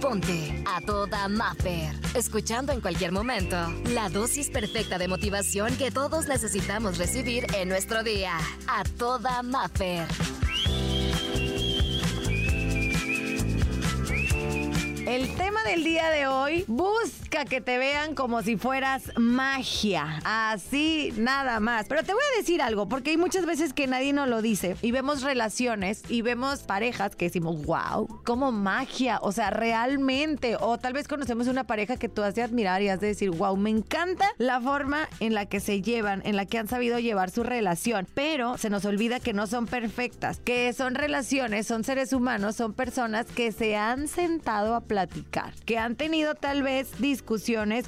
Ponte a toda Maffer. Escuchando en cualquier momento la dosis perfecta de motivación que todos necesitamos recibir en nuestro día. A toda Maffer. El tema del día de hoy, que te vean como si fueras magia. Así, nada más. Pero te voy a decir algo, porque hay muchas veces que nadie nos lo dice y vemos relaciones y vemos parejas que decimos, wow, como magia. O sea, realmente. O tal vez conocemos una pareja que tú has de admirar y has de decir, wow, me encanta la forma en la que se llevan, en la que han sabido llevar su relación. Pero se nos olvida que no son perfectas, que son relaciones, son seres humanos, son personas que se han sentado a platicar, que han tenido tal vez discusiones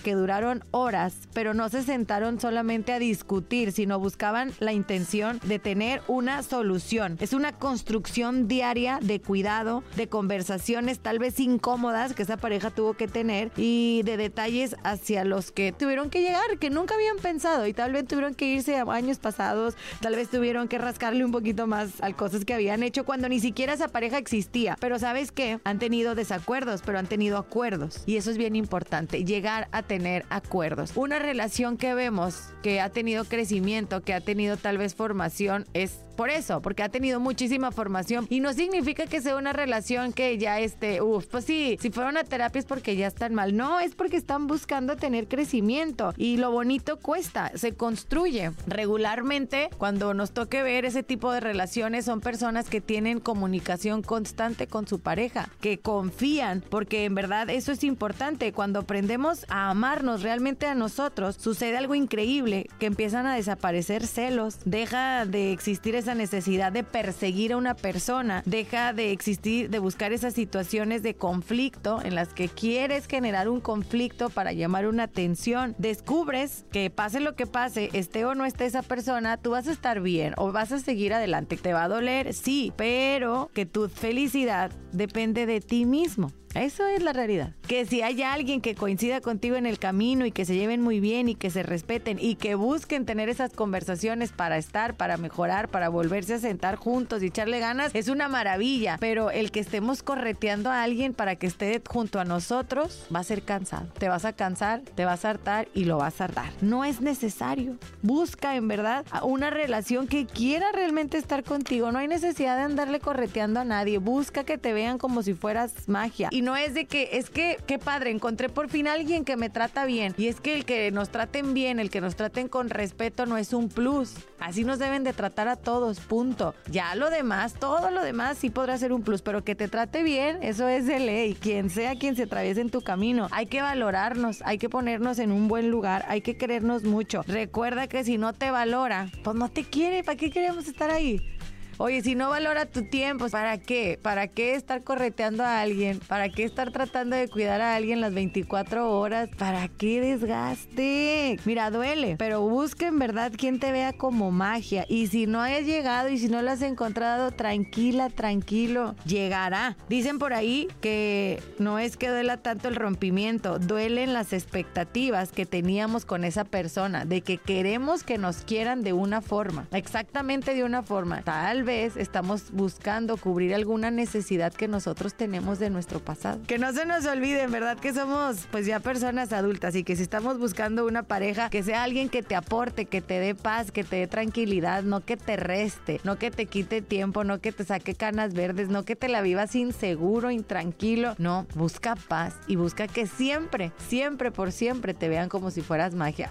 que duraron horas, pero no se sentaron solamente a discutir, sino buscaban la intención de tener una solución. Es una construcción diaria de cuidado, de conversaciones tal vez incómodas que esa pareja tuvo que tener y de detalles hacia los que tuvieron que llegar, que nunca habían pensado y tal vez tuvieron que irse a años pasados, tal vez tuvieron que rascarle un poquito más a cosas que habían hecho cuando ni siquiera esa pareja existía. Pero sabes qué? Han tenido desacuerdos, pero han tenido acuerdos. Y eso es bien importante, llegar a tener acuerdos. Una relación que vemos que ha tenido crecimiento, que ha tenido tal vez formación, es por eso, porque ha tenido muchísima formación y no significa que sea una relación que ya esté, uff, pues sí, si fueron a terapia es porque ya están mal. No, es porque están buscando tener crecimiento y lo bonito cuesta, se construye. Regularmente, cuando nos toque ver ese tipo de relaciones, son personas que tienen comunicación constante con su pareja, que confían, porque en verdad eso es importante. Cuando aprendemos a amarnos realmente a nosotros, sucede algo increíble, que empiezan a desaparecer celos, deja de existir esa necesidad de perseguir a una persona, deja de existir, de buscar esas situaciones de conflicto en las que quieres generar un conflicto para llamar una atención. Descubres que pase lo que pase, esté o no esté esa persona, tú vas a estar bien o vas a seguir adelante. ¿Te va a doler? Sí, pero que tu felicidad depende de ti mismo. Eso es la realidad. Que si hay alguien que coincida contigo en el camino y que se lleven muy bien y que se respeten y que busquen tener esas conversaciones para estar, para mejorar, para volverse a sentar juntos y echarle ganas, es una maravilla. Pero el que estemos correteando a alguien para que esté junto a nosotros va a ser cansado. Te vas a cansar, te vas a hartar y lo vas a hartar. No es necesario. Busca en verdad una relación que quiera realmente estar contigo. No hay necesidad de andarle correteando a nadie. Busca que te vean como si fueras magia. Y no es de que, es que, qué padre, encontré por fin a alguien que me trata bien. Y es que el que nos traten bien, el que nos traten con respeto no es un plus. Así nos deben de tratar a todos, punto. Ya lo demás, todo lo demás sí podrá ser un plus, pero que te trate bien, eso es de ley. Quien sea quien se atraviese en tu camino, hay que valorarnos, hay que ponernos en un buen lugar, hay que querernos mucho. Recuerda que si no te valora, pues no te quiere, ¿para qué queremos estar ahí? Oye, si no valora tu tiempo, ¿para qué? ¿Para qué estar correteando a alguien? ¿Para qué estar tratando de cuidar a alguien las 24 horas? ¿Para qué desgaste? Mira, duele, pero busca en verdad quien te vea como magia. Y si no has llegado y si no lo has encontrado, tranquila, tranquilo, llegará. Dicen por ahí que no es que duela tanto el rompimiento, duelen las expectativas que teníamos con esa persona, de que queremos que nos quieran de una forma, exactamente de una forma. Tal vez estamos buscando cubrir alguna necesidad que nosotros tenemos de nuestro pasado. Que no se nos olvide, en verdad que somos pues ya personas adultas y que si estamos buscando una pareja, que sea alguien que te aporte, que te dé paz, que te dé tranquilidad, no que te reste, no que te quite tiempo, no que te saque canas verdes, no que te la vivas inseguro, intranquilo. No, busca paz y busca que siempre, siempre por siempre te vean como si fueras magia.